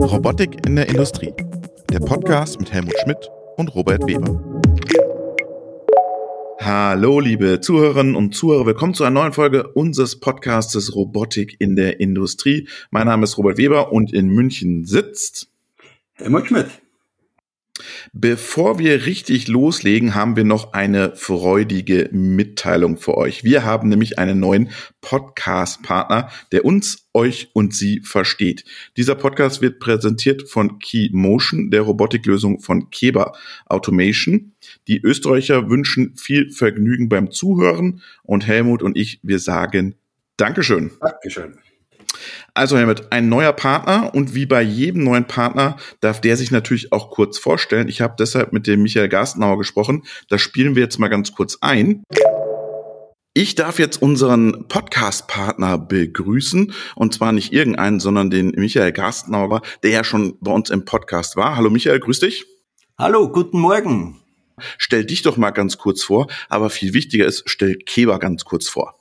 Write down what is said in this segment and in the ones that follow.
Robotik in der Industrie. Der Podcast mit Helmut Schmidt und Robert Weber. Hallo, liebe Zuhörerinnen und Zuhörer. Willkommen zu einer neuen Folge unseres Podcastes Robotik in der Industrie. Mein Name ist Robert Weber und in München sitzt Helmut Schmidt. Bevor wir richtig loslegen, haben wir noch eine freudige Mitteilung für euch. Wir haben nämlich einen neuen Podcast-Partner, der uns, euch und Sie versteht. Dieser Podcast wird präsentiert von Key Motion, der Robotiklösung von Keber Automation. Die Österreicher wünschen viel Vergnügen beim Zuhören und Helmut und ich, wir sagen Dankeschön. Dankeschön. Also Helmut, ein neuer Partner und wie bei jedem neuen Partner darf der sich natürlich auch kurz vorstellen. Ich habe deshalb mit dem Michael Garstenauer gesprochen. Das spielen wir jetzt mal ganz kurz ein. Ich darf jetzt unseren Podcast-Partner begrüßen und zwar nicht irgendeinen, sondern den Michael Garstenauer, der ja schon bei uns im Podcast war. Hallo Michael, grüß dich. Hallo, guten Morgen. Stell dich doch mal ganz kurz vor, aber viel wichtiger ist, stell Keber ganz kurz vor.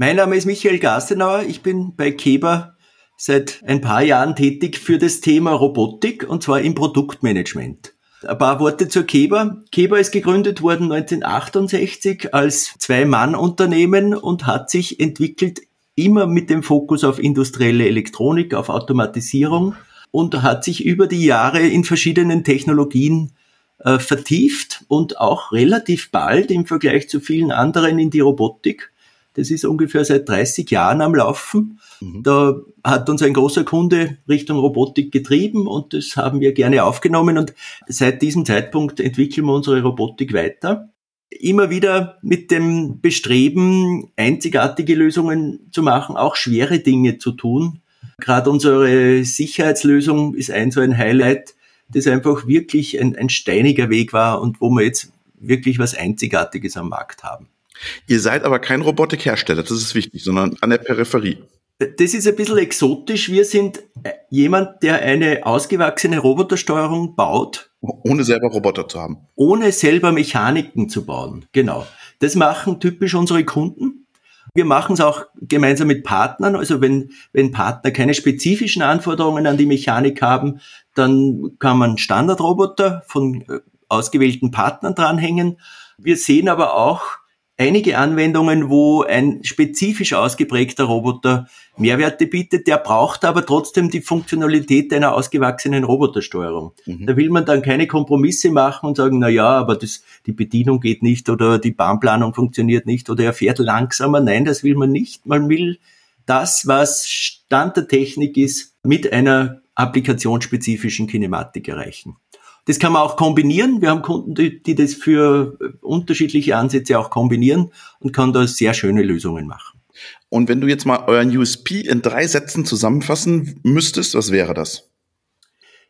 Mein Name ist Michael Gastenauer. Ich bin bei Keber seit ein paar Jahren tätig für das Thema Robotik und zwar im Produktmanagement. Ein paar Worte zur Keber. Keber ist gegründet worden 1968 als Zwei-Mann-Unternehmen und hat sich entwickelt immer mit dem Fokus auf industrielle Elektronik, auf Automatisierung und hat sich über die Jahre in verschiedenen Technologien äh, vertieft und auch relativ bald im Vergleich zu vielen anderen in die Robotik. Das ist ungefähr seit 30 Jahren am Laufen. Mhm. Da hat uns ein großer Kunde Richtung Robotik getrieben und das haben wir gerne aufgenommen und seit diesem Zeitpunkt entwickeln wir unsere Robotik weiter. Immer wieder mit dem Bestreben, einzigartige Lösungen zu machen, auch schwere Dinge zu tun. Gerade unsere Sicherheitslösung ist ein so ein Highlight, das einfach wirklich ein, ein steiniger Weg war und wo wir jetzt wirklich was Einzigartiges am Markt haben. Ihr seid aber kein Robotikhersteller, das ist wichtig, sondern an der Peripherie. Das ist ein bisschen exotisch. Wir sind äh, jemand, der eine ausgewachsene Robotersteuerung baut. Ohne selber Roboter zu haben. Ohne selber Mechaniken zu bauen. Genau. Das machen typisch unsere Kunden. Wir machen es auch gemeinsam mit Partnern. Also wenn, wenn Partner keine spezifischen Anforderungen an die Mechanik haben, dann kann man Standardroboter von äh, ausgewählten Partnern dranhängen. Wir sehen aber auch, einige Anwendungen, wo ein spezifisch ausgeprägter Roboter Mehrwerte bietet, der braucht aber trotzdem die Funktionalität einer ausgewachsenen Robotersteuerung. Mhm. Da will man dann keine Kompromisse machen und sagen, na ja, aber das, die Bedienung geht nicht oder die Bahnplanung funktioniert nicht oder er fährt langsamer. Nein, das will man nicht. Man will das, was Stand der Technik ist, mit einer applikationsspezifischen Kinematik erreichen. Das kann man auch kombinieren. Wir haben Kunden, die, die das für unterschiedliche Ansätze auch kombinieren und kann da sehr schöne Lösungen machen. Und wenn du jetzt mal euren USP in drei Sätzen zusammenfassen müsstest, was wäre das?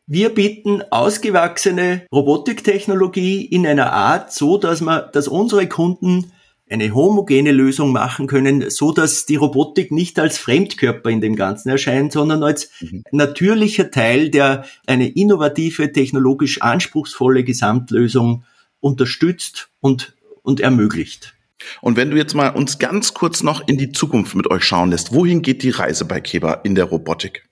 Wir bieten ausgewachsene Robotiktechnologie in einer Art so, dass man, dass unsere Kunden eine homogene Lösung machen können, so dass die Robotik nicht als Fremdkörper in dem Ganzen erscheint, sondern als mhm. natürlicher Teil, der eine innovative, technologisch anspruchsvolle Gesamtlösung unterstützt und, und ermöglicht. Und wenn du jetzt mal uns ganz kurz noch in die Zukunft mit euch schauen lässt, wohin geht die Reise bei Keber in der Robotik?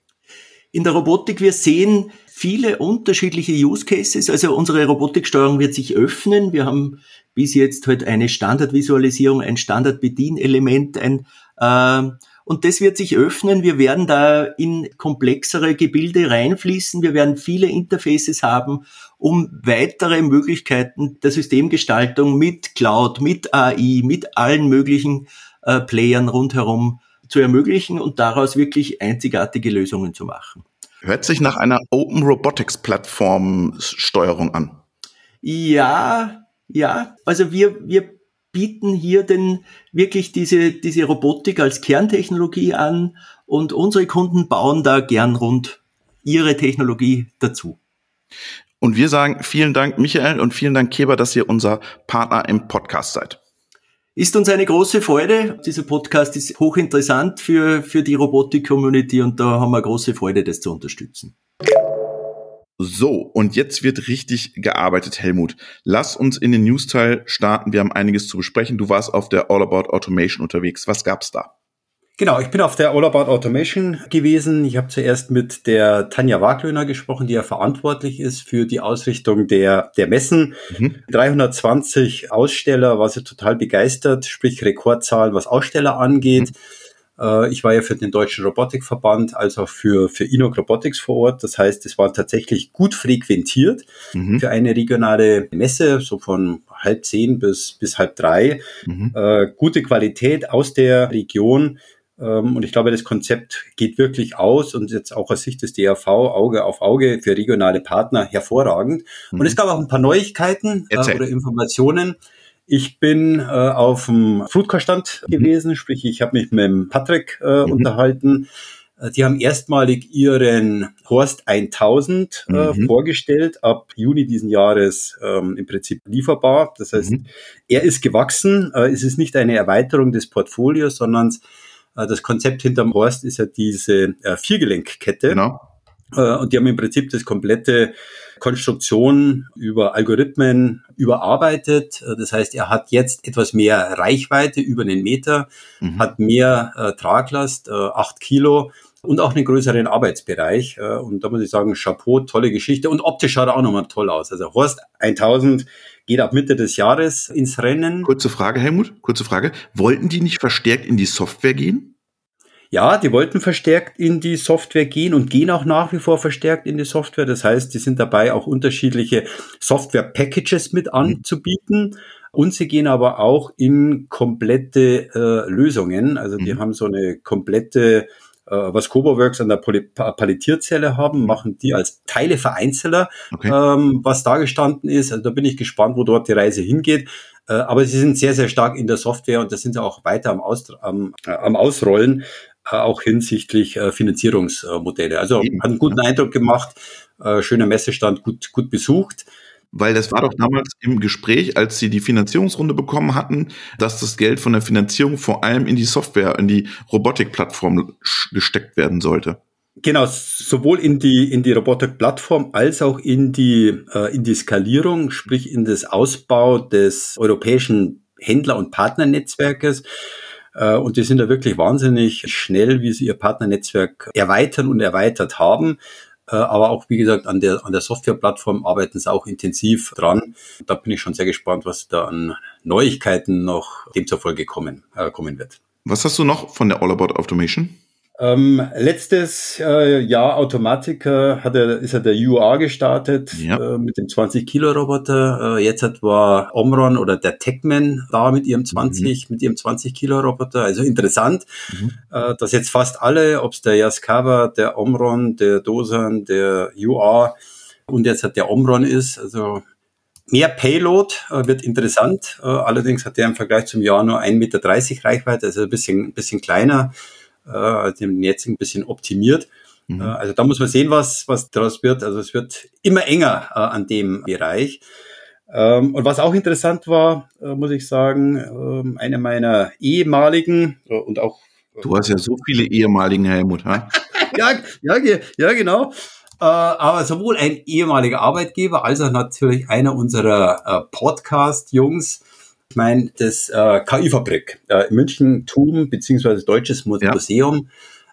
In der Robotik, wir sehen viele unterschiedliche Use Cases. Also unsere Robotiksteuerung wird sich öffnen. Wir haben bis jetzt halt eine Standardvisualisierung, ein Standardbedienelement, ein äh, und das wird sich öffnen. Wir werden da in komplexere Gebilde reinfließen. Wir werden viele Interfaces haben, um weitere Möglichkeiten der Systemgestaltung mit Cloud, mit AI, mit allen möglichen äh, Playern rundherum zu ermöglichen und daraus wirklich einzigartige Lösungen zu machen. Hört sich nach einer Open Robotics Plattform Steuerung an. Ja, ja. Also wir, wir bieten hier denn wirklich diese, diese Robotik als Kerntechnologie an und unsere Kunden bauen da gern rund ihre Technologie dazu. Und wir sagen vielen Dank, Michael, und vielen Dank, Keber, dass ihr unser Partner im Podcast seid. Ist uns eine große Freude. Dieser Podcast ist hochinteressant für, für die Robotik-Community und da haben wir große Freude, das zu unterstützen. So, und jetzt wird richtig gearbeitet, Helmut. Lass uns in den News-Teil starten. Wir haben einiges zu besprechen. Du warst auf der All About Automation unterwegs. Was gab's da? Genau, ich bin auf der All About Automation gewesen. Ich habe zuerst mit der Tanja Waglöhner gesprochen, die ja verantwortlich ist für die Ausrichtung der, der Messen. Mhm. 320 Aussteller, war sie total begeistert, sprich Rekordzahl, was Aussteller angeht. Mhm. Äh, ich war ja für den Deutschen Robotikverband, als auch für, für Inok Robotics vor Ort. Das heißt, es war tatsächlich gut frequentiert mhm. für eine regionale Messe, so von halb zehn bis, bis halb drei. Mhm. Äh, gute Qualität aus der Region und ich glaube, das Konzept geht wirklich aus und jetzt auch aus Sicht des DAV Auge auf Auge für regionale Partner hervorragend. Mhm. Und es gab auch ein paar Neuigkeiten äh, oder Informationen. Ich bin äh, auf dem Foodcore-Stand mhm. gewesen, sprich ich habe mich mit dem Patrick äh, mhm. unterhalten. Äh, die haben erstmalig ihren Horst 1000 äh, mhm. vorgestellt, ab Juni diesen Jahres ähm, im Prinzip lieferbar. Das heißt, mhm. er ist gewachsen. Äh, es ist nicht eine Erweiterung des Portfolios, sondern das Konzept hinterm Horst ist ja diese äh, Viergelenkkette. Genau. Äh, und die haben im Prinzip das komplette Konstruktion über Algorithmen überarbeitet. Das heißt, er hat jetzt etwas mehr Reichweite über einen Meter, mhm. hat mehr äh, Traglast, äh, acht Kilo und auch einen größeren Arbeitsbereich. Äh, und da muss ich sagen, Chapeau, tolle Geschichte. Und optisch schaut er auch nochmal toll aus. Also Horst 1000 geht ab Mitte des Jahres ins Rennen. Kurze Frage, Helmut, kurze Frage. Wollten die nicht verstärkt in die Software gehen? Ja, die wollten verstärkt in die Software gehen und gehen auch nach wie vor verstärkt in die Software. Das heißt, die sind dabei, auch unterschiedliche Software-Packages mit anzubieten. Und sie gehen aber auch in komplette äh, Lösungen. Also die mhm. haben so eine komplette was CoboWorks an der Palettierzelle haben, machen die als Teilevereinzeller, okay. ähm, was da gestanden ist. Also da bin ich gespannt, wo dort die Reise hingeht. Äh, aber sie sind sehr, sehr stark in der Software und da sind sie auch weiter am, Aus, am, äh, am Ausrollen, äh, auch hinsichtlich äh, Finanzierungsmodelle. Also hat einen guten Eindruck gemacht, äh, schöner Messestand, gut, gut besucht. Weil das war doch damals im Gespräch, als sie die Finanzierungsrunde bekommen hatten, dass das Geld von der Finanzierung vor allem in die Software, in die Robotikplattform gesteckt werden sollte. Genau, sowohl in die, in die Robotik-Plattform als auch in die, äh, in die Skalierung, sprich in das Ausbau des europäischen Händler- und Partnernetzwerkes. Äh, und die sind da wirklich wahnsinnig schnell, wie sie ihr Partnernetzwerk erweitern und erweitert haben. Äh, aber auch, wie gesagt, an der, an der Softwareplattform arbeiten sie auch intensiv dran. Da bin ich schon sehr gespannt, was da an Neuigkeiten noch demzufolge kommen, äh, kommen wird. Was hast du noch von der All About Automation? Ähm, letztes äh, Jahr Automatiker hat er, ist er der UR gestartet ja. äh, mit dem 20 Kilo Roboter. Äh, jetzt hat war Omron oder der Techman da mit ihrem 20 mhm. mit ihrem 20 Kilo Roboter. Also interessant, mhm. äh, dass jetzt fast alle, ob es der Yaskawa, der Omron, der Dosan, der UR und jetzt hat der Omron ist, also Mehr Payload äh, wird interessant. Äh, allerdings hat der im Vergleich zum Jahr nur 1,30 Meter Reichweite, also ein bisschen, ein bisschen kleiner äh, also dem jetzigen ein bisschen optimiert. Mhm. Äh, also da muss man sehen, was, was daraus wird. Also es wird immer enger äh, an dem Bereich. Ähm, und was auch interessant war, äh, muss ich sagen, äh, eine meiner ehemaligen äh, und auch Du hast ja so viele ehemaligen Helmut, ha? ja, ja, ja, genau. Äh, aber sowohl ein ehemaliger Arbeitgeber als auch natürlich einer unserer äh, Podcast-Jungs, ich meine, das äh, KI-Fabrik äh, in München, TUM, beziehungsweise Deutsches Museum,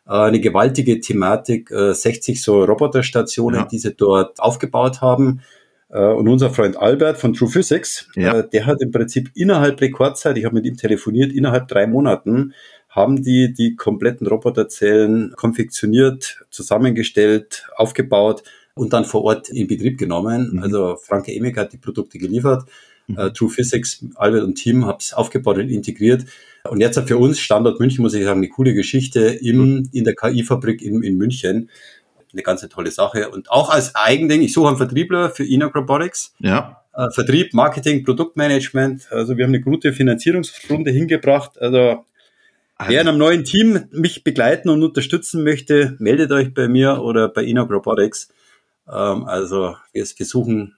ja. äh, eine gewaltige Thematik, äh, 60 so Roboterstationen, ja. die sie dort aufgebaut haben. Äh, und unser Freund Albert von True Physics, ja. äh, der hat im Prinzip innerhalb Rekordzeit, ich habe mit ihm telefoniert, innerhalb drei Monaten haben die die kompletten Roboterzellen konfektioniert, zusammengestellt, aufgebaut und dann vor Ort in Betrieb genommen. Mhm. Also Franke Emek hat die Produkte geliefert mhm. äh, True Physics, Albert und Team, habe es aufgebaut und integriert. Und jetzt für uns Standort München, muss ich sagen, eine coole Geschichte im, mhm. in der KI-Fabrik in, in München. Eine ganz tolle Sache. Und auch als Eigending, ich suche einen Vertriebler für Enoch Robotics. Ja. Äh, Vertrieb, Marketing, Produktmanagement. Also wir haben eine gute Finanzierungsrunde hingebracht. Also Wer in einem neuen Team mich begleiten und unterstützen möchte, meldet euch bei mir oder bei Enoch Robotics. Ähm, also wir, wir suchen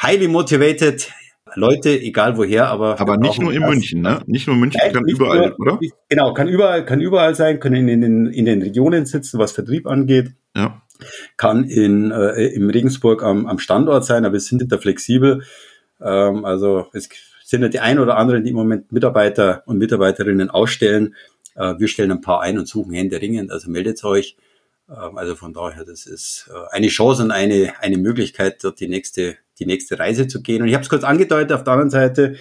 highly motivated Leute, egal woher, aber. Aber nicht nur in das. München, ne? Nicht nur München, Nein, kann überall, nur, oder? Genau, kann überall, kann überall sein, können in den, in den Regionen sitzen, was Vertrieb angeht. Ja. Kann in, äh, im Regensburg am, am Standort sein, aber wir sind da flexibel. Ähm, also es sind ja die ein oder anderen, die im Moment Mitarbeiter und Mitarbeiterinnen ausstellen. Äh, wir stellen ein paar ein und suchen Hände ringend, also meldet euch. Ähm, also von daher, das ist äh, eine Chance und eine, eine Möglichkeit, dort die nächste, die nächste Reise zu gehen. Und ich habe es kurz angedeutet, auf der anderen Seite,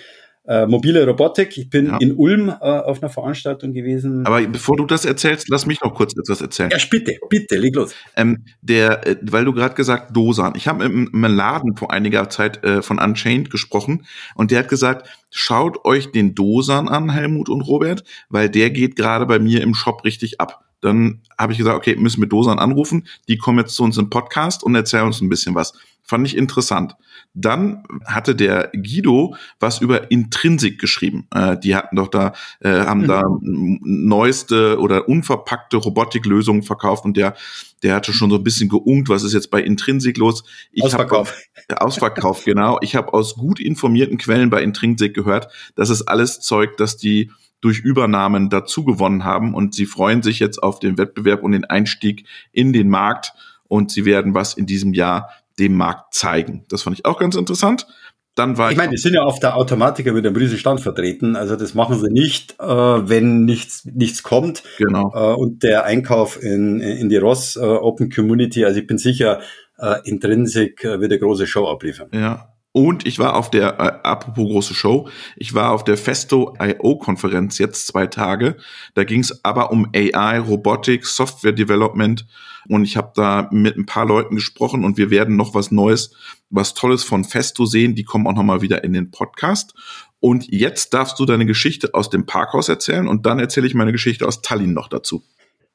äh, mobile Robotik. Ich bin ja. in Ulm äh, auf einer Veranstaltung gewesen. Aber bevor du das erzählst, lass mich noch kurz etwas erzählen. Ja, bitte, bitte, leg los. Ähm, der, äh, weil du gerade gesagt Dosan. Ich habe im, im Laden vor einiger Zeit äh, von Unchained gesprochen und der hat gesagt, schaut euch den Dosan an, Helmut und Robert, weil der geht gerade bei mir im Shop richtig ab. Dann habe ich gesagt, okay, müssen wir Dosan anrufen. Die kommen jetzt zu uns im Podcast und erzählen uns ein bisschen was. Fand ich interessant. Dann hatte der Guido was über Intrinsik geschrieben. Äh, die hatten doch da, äh, haben mhm. da neueste oder unverpackte Robotiklösungen verkauft und der, der hatte schon so ein bisschen geungt, was ist jetzt bei Intrinsik los? Ich Ausverkauf. Hab, Ausverkauf, genau. Ich habe aus gut informierten Quellen bei Intrinsik gehört, das ist alles Zeug, dass die durch Übernahmen dazu gewonnen haben und sie freuen sich jetzt auf den Wettbewerb und den Einstieg in den Markt und sie werden was in diesem Jahr dem Markt zeigen. Das fand ich auch ganz interessant. Dann war ich, ich meine, die sind ja auf der Automatiker mit einem riesen Stand vertreten. Also das machen sie nicht, äh, wenn nichts, nichts kommt. Genau. Äh, und der Einkauf in, in die Ross äh, Open Community, also ich bin sicher, äh, Intrinsic äh, wird eine große Show abliefern. Ja. Und ich war auf der, äh, apropos große Show, ich war auf der Festo I.O. Konferenz jetzt zwei Tage. Da ging es aber um AI, Robotik, Software Development und ich habe da mit ein paar Leuten gesprochen und wir werden noch was Neues, was Tolles von Festo sehen. Die kommen auch nochmal wieder in den Podcast. Und jetzt darfst du deine Geschichte aus dem Parkhaus erzählen und dann erzähle ich meine Geschichte aus Tallinn noch dazu.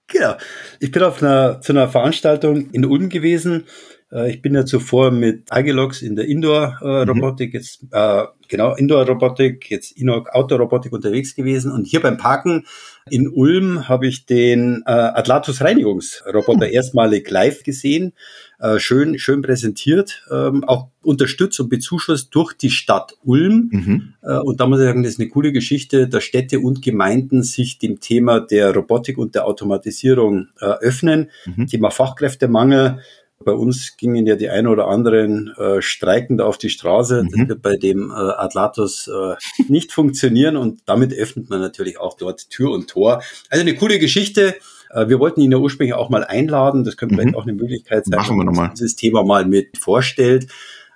Genau. Ich bin auf einer, zu einer Veranstaltung in Ulm gewesen. Äh, ich bin ja zuvor mit Agilox in der Indoor-Robotik, mhm. jetzt äh, genau Indoor-Robotik, jetzt Outdoor-Robotik unterwegs gewesen. Und hier beim Parken in Ulm habe ich den äh, Atlatus Reinigungsroboter mhm. erstmalig live gesehen. Äh, schön, schön präsentiert, ähm, auch unterstützt und bezuschusst durch die Stadt Ulm. Mhm. Äh, und da muss ich sagen, das ist eine coole Geschichte, dass Städte und Gemeinden sich dem Thema der Robotik und der Automatisierung äh, öffnen. Mhm. Thema Fachkräftemangel bei uns gingen ja die ein oder anderen äh, streikend auf die Straße. Mhm. Das wird bei dem äh, Atlatus äh, nicht funktionieren und damit öffnet man natürlich auch dort Tür und Tor. Also eine coole Geschichte. Äh, wir wollten ihn ja ursprünglich auch mal einladen. Das könnte mhm. vielleicht auch eine Möglichkeit sein, Machen wir nochmal. dieses Thema mal mit vorstellt.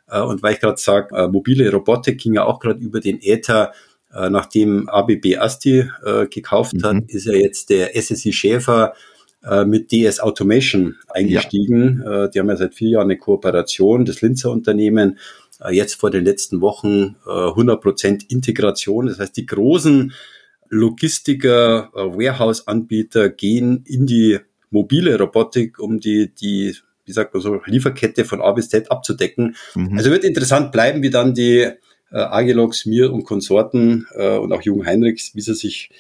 Äh, und weil ich gerade sage, äh, mobile Robotik ging ja auch gerade über den Äther. Äh, nachdem ABB Asti äh, gekauft mhm. hat, ist ja jetzt der SSI Schäfer äh, mit DS Automation eingestiegen. Ja. Äh, die haben ja seit vier Jahren eine Kooperation, das Linzer Unternehmen. Äh, jetzt vor den letzten Wochen 100% Integration. Das heißt, die großen Logistiker, Warehouse-Anbieter gehen in die mobile Robotik, um die, die, wie sagt man so, Lieferkette von A bis Z abzudecken. Mhm. Also wird interessant bleiben, wie dann die äh, Agilox, Mir und Konsorten äh, und auch Jung Heinrichs, wie sie sich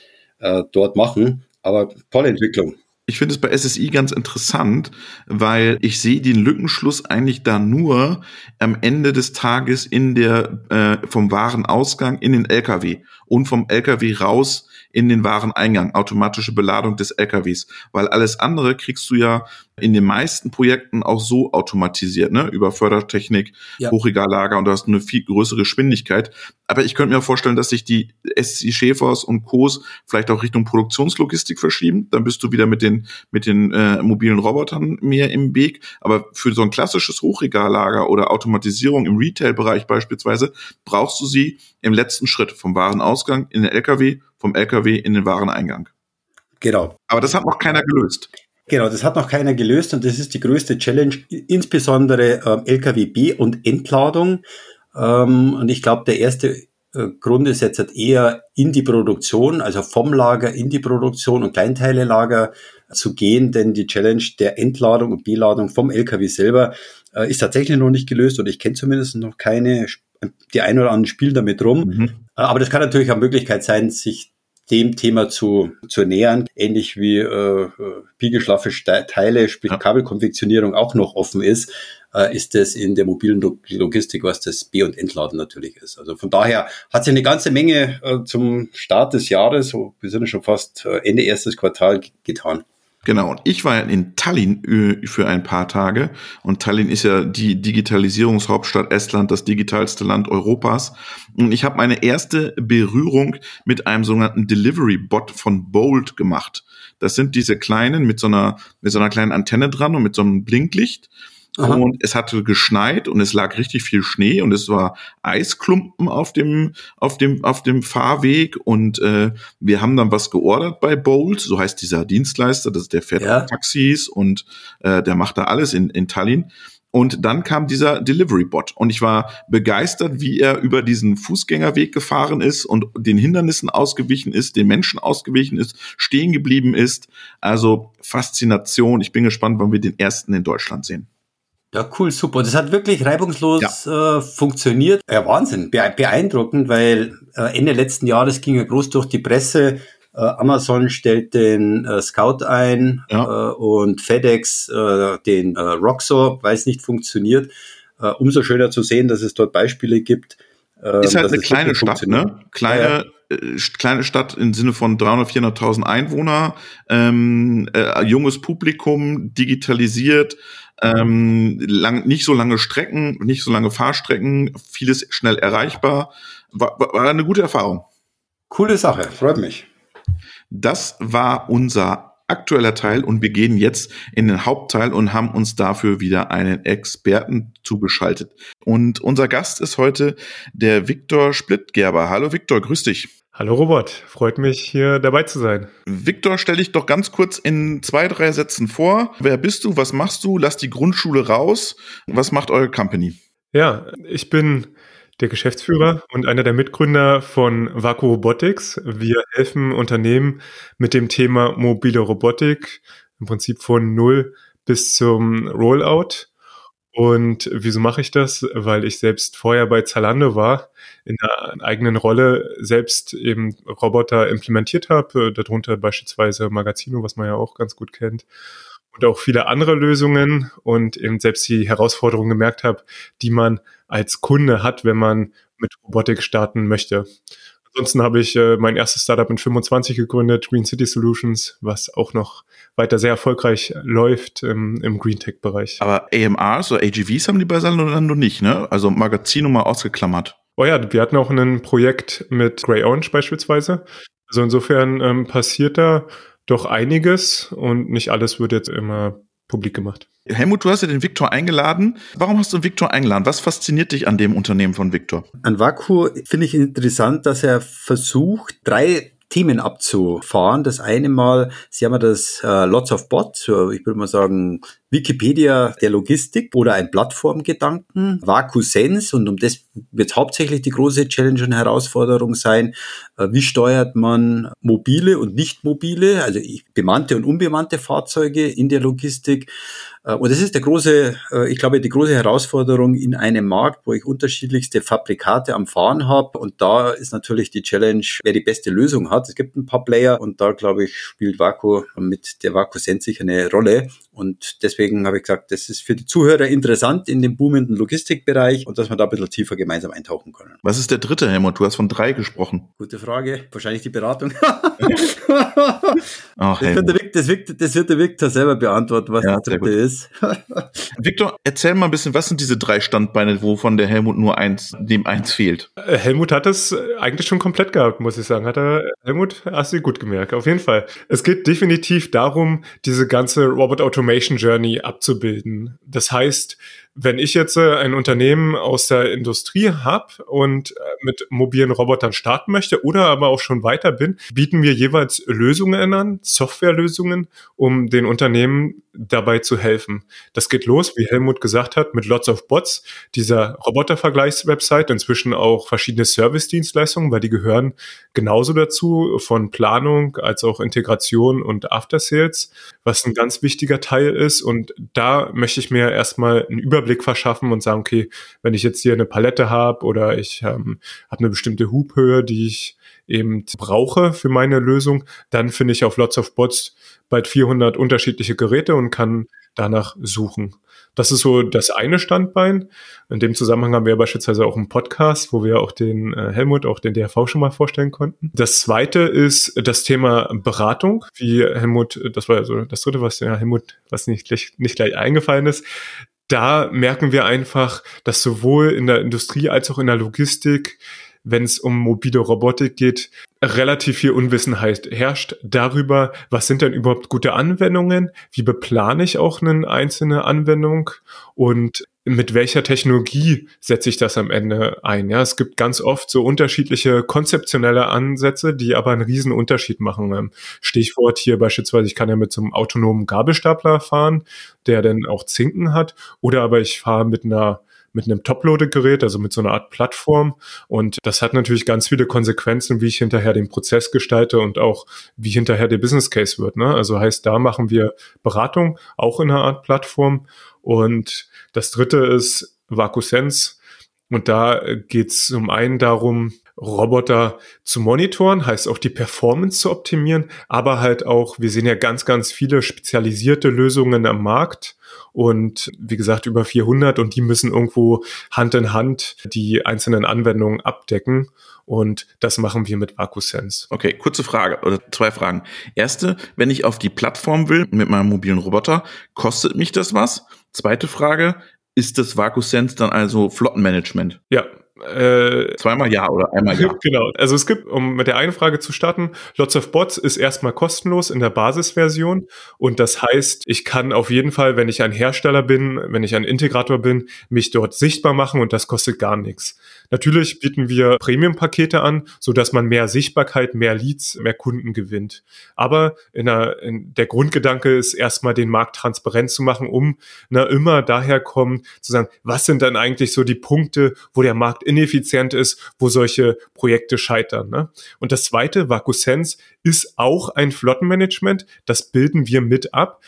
äh, dort machen. Aber tolle Entwicklung. Ich finde es bei SSI ganz interessant, weil ich sehe den Lückenschluss eigentlich da nur am Ende des Tages in der äh, vom Warenausgang in den LKW und vom LKW raus in den Wareneingang, automatische Beladung des LKWs, weil alles andere kriegst du ja in den meisten Projekten auch so automatisiert, ne? über Fördertechnik, ja. Hochregallager und du hast eine viel größere Geschwindigkeit. Aber ich könnte mir vorstellen, dass sich die SC Schäfers und Co's vielleicht auch Richtung Produktionslogistik verschieben. Dann bist du wieder mit den, mit den äh, mobilen Robotern mehr im Weg. Aber für so ein klassisches Hochregallager oder Automatisierung im Retail-Bereich beispielsweise brauchst du sie im letzten Schritt vom Warenausgang in den LKW, vom LKW in den Wareneingang. Genau. Aber das hat noch keiner gelöst. Genau, das hat noch keiner gelöst und das ist die größte Challenge, insbesondere ähm, LKW-B und Entladung. Ähm, und ich glaube, der erste äh, Grund ist jetzt halt eher in die Produktion, also vom Lager in die Produktion und Kleinteile-Lager zu gehen, denn die Challenge der Entladung und Beladung vom LKW selber äh, ist tatsächlich noch nicht gelöst und ich kenne zumindest noch keine, die ein oder anderen spielen damit rum. Mhm. Aber das kann natürlich eine Möglichkeit sein, sich dem Thema zu, zu nähern, ähnlich wie äh, piegelschlaffe Teile, sprich ja. Kabelkonfektionierung auch noch offen ist, äh, ist es in der mobilen Logistik, was das B- und Entladen natürlich ist. Also von daher hat sich eine ganze Menge äh, zum Start des Jahres, so wir sind ja schon fast äh, Ende erstes Quartal getan. Genau, und ich war in Tallinn äh, für ein paar Tage und Tallinn ist ja die Digitalisierungshauptstadt Estland, das digitalste Land Europas. Und ich habe meine erste Berührung mit einem sogenannten Delivery Bot von Bolt gemacht. Das sind diese kleinen mit so einer mit so einer kleinen Antenne dran und mit so einem Blinklicht. Aha. Und es hatte geschneit und es lag richtig viel Schnee und es war Eisklumpen auf dem, auf dem, auf dem Fahrweg. Und äh, wir haben dann was geordert bei Bolt, so heißt dieser Dienstleister, das ist der fährt ja. Taxis und äh, der macht da alles in, in Tallinn. Und dann kam dieser Delivery-Bot und ich war begeistert, wie er über diesen Fußgängerweg gefahren ist und den Hindernissen ausgewichen ist, den Menschen ausgewichen ist, stehen geblieben ist. Also Faszination. Ich bin gespannt, wann wir den ersten in Deutschland sehen. Ja, cool, super. Das hat wirklich reibungslos ja. äh, funktioniert. Ja, Wahnsinn, beeindruckend, weil äh, Ende letzten Jahres ging ja groß durch die Presse. Äh, Amazon stellt den äh, Scout ein ja. äh, und FedEx äh, den äh, Roxo, weil es nicht funktioniert. Umso schöner zu sehen, dass es dort Beispiele gibt. Äh, Ist halt eine kleine Stadt, ne? Kleine, kleine Stadt im Sinne von 300, 400.000 Einwohner, ähm, äh, junges Publikum, digitalisiert, ähm, lang, nicht so lange Strecken, nicht so lange Fahrstrecken, vieles schnell erreichbar. War, war eine gute Erfahrung. Coole Sache, freut mich. Das war unser aktueller Teil und wir gehen jetzt in den Hauptteil und haben uns dafür wieder einen Experten zugeschaltet. Und unser Gast ist heute der Viktor Splittgerber. Hallo Viktor, grüß dich. Hallo Robert, freut mich hier dabei zu sein. Viktor, stell dich doch ganz kurz in zwei, drei Sätzen vor. Wer bist du? Was machst du? Lass die Grundschule raus. Was macht eure Company? Ja, ich bin der Geschäftsführer und einer der Mitgründer von Vaku Robotics. Wir helfen Unternehmen mit dem Thema mobile Robotik im Prinzip von null bis zum Rollout. Und wieso mache ich das? Weil ich selbst vorher bei Zalando war, in einer eigenen Rolle selbst eben Roboter implementiert habe, darunter beispielsweise Magazino, was man ja auch ganz gut kennt, und auch viele andere Lösungen und eben selbst die Herausforderungen gemerkt habe, die man als Kunde hat, wenn man mit Robotik starten möchte. Ansonsten habe ich äh, mein erstes Startup in 25 gegründet, Green City Solutions, was auch noch weiter sehr erfolgreich läuft ähm, im Green Tech Bereich. Aber AMRs oder AGVs haben die bei Salando nicht, ne? Also Magazino mal ausgeklammert. Oh ja, wir hatten auch ein Projekt mit Grey Orange beispielsweise. Also insofern ähm, passiert da doch einiges und nicht alles wird jetzt immer publik gemacht. Helmut, du hast ja den Viktor eingeladen. Warum hast du den Viktor eingeladen? Was fasziniert dich an dem Unternehmen von Viktor? An Vaku finde ich interessant, dass er versucht, drei Themen abzufahren. Das eine Mal, Sie haben ja das äh, Lots of Bots, ich würde mal sagen Wikipedia der Logistik oder ein Plattformgedanken, Sense und um das wird hauptsächlich die große Challenge und Herausforderung sein, äh, wie steuert man mobile und nicht mobile, also bemannte und unbemannte Fahrzeuge in der Logistik äh, und das ist der große, äh, ich glaube, die große Herausforderung in einem Markt, wo ich unterschiedlichste Fabrikate am Fahren habe. Und da ist natürlich die Challenge, wer die beste Lösung hat. Es gibt ein paar Player und da, glaube ich, spielt Vaku mit der Vaku Sense sicher eine Rolle. Und deswegen habe ich gesagt, das ist für die Zuhörer interessant in dem boomenden Logistikbereich und dass wir da ein bisschen tiefer gemeinsam eintauchen können. Was ist der dritte, Helmut? Du hast von drei gesprochen. Gute Frage. Wahrscheinlich die Beratung. Ach, das, wird der, das, wird, das, wird der Victor selber beantworten, was ja, das dritte ist. Victor, erzähl mal ein bisschen, was sind diese drei Standbeine, wovon der Helmut nur eins, dem eins fehlt? Äh, Helmut hat es eigentlich schon komplett gehabt, muss ich sagen. Hat er, Helmut, hast du gut gemerkt, auf jeden Fall. Es geht definitiv darum, diese ganze Robot Automation Journey abzubilden. Das heißt, wenn ich jetzt äh, ein Unternehmen aus der Industrie habe und äh, mit mobilen Robotern starten möchte oder aber auch schon weiter bin, bieten wir jeweils Lösungen an, Softwarelösungen, um den Unternehmen dabei zu helfen. Das geht los, wie Helmut gesagt hat, mit Lots of Bots, dieser Robotervergleichswebsite, inzwischen auch verschiedene Service-Dienstleistungen, weil die gehören genauso dazu, von Planung als auch Integration und After Sales, was ein ganz wichtiger Teil ist. Und da möchte ich mir erstmal einen Überblick Überblick verschaffen und sagen, okay, wenn ich jetzt hier eine Palette habe oder ich ähm, habe eine bestimmte Hubhöhe, die ich eben brauche für meine Lösung, dann finde ich auf Lots of Bots bald 400 unterschiedliche Geräte und kann danach suchen. Das ist so das eine Standbein. In dem Zusammenhang haben wir beispielsweise auch einen Podcast, wo wir auch den äh, Helmut, auch den DRV schon mal vorstellen konnten. Das zweite ist das Thema Beratung, wie Helmut, das war also das dritte, was ja Helmut, was nicht, nicht gleich eingefallen ist. Da merken wir einfach, dass sowohl in der Industrie als auch in der Logistik wenn es um mobile Robotik geht, relativ viel Unwissenheit herrscht darüber, was sind denn überhaupt gute Anwendungen, wie beplane ich auch eine einzelne Anwendung und mit welcher Technologie setze ich das am Ende ein? Ja, es gibt ganz oft so unterschiedliche konzeptionelle Ansätze, die aber einen riesen Unterschied machen. Ähm, Stichwort hier beispielsweise, ich kann ja mit so einem autonomen Gabelstapler fahren, der dann auch Zinken hat, oder aber ich fahre mit einer mit einem Top-Loaded-Gerät, also mit so einer Art Plattform. Und das hat natürlich ganz viele Konsequenzen, wie ich hinterher den Prozess gestalte und auch wie hinterher der Business Case wird. Ne? Also heißt, da machen wir Beratung, auch in einer Art Plattform. Und das dritte ist VacuSense. Und da geht es zum einen darum, Roboter zu monitoren, heißt auch die Performance zu optimieren, aber halt auch, wir sehen ja ganz, ganz viele spezialisierte Lösungen am Markt und wie gesagt über 400 und die müssen irgendwo Hand in Hand die einzelnen Anwendungen abdecken und das machen wir mit VacuSense. Okay, kurze Frage oder zwei Fragen. Erste, wenn ich auf die Plattform will mit meinem mobilen Roboter, kostet mich das was? Zweite Frage, ist das VacuSense dann also Flottenmanagement? Ja, äh, Zweimal ja oder einmal ja. Genau. Also es gibt, um mit der einen Frage zu starten, Lots of Bots ist erstmal kostenlos in der Basisversion und das heißt, ich kann auf jeden Fall, wenn ich ein Hersteller bin, wenn ich ein Integrator bin, mich dort sichtbar machen und das kostet gar nichts. Natürlich bieten wir Premium-Pakete an, so dass man mehr Sichtbarkeit, mehr Leads, mehr Kunden gewinnt. Aber in der, in der Grundgedanke ist erstmal den Markt transparent zu machen, um na, immer daher kommen zu sagen, was sind dann eigentlich so die Punkte, wo der Markt ineffizient ist, wo solche Projekte scheitern. Ne? Und das zweite, VacuSense, ist auch ein Flottenmanagement. Das bilden wir mit ab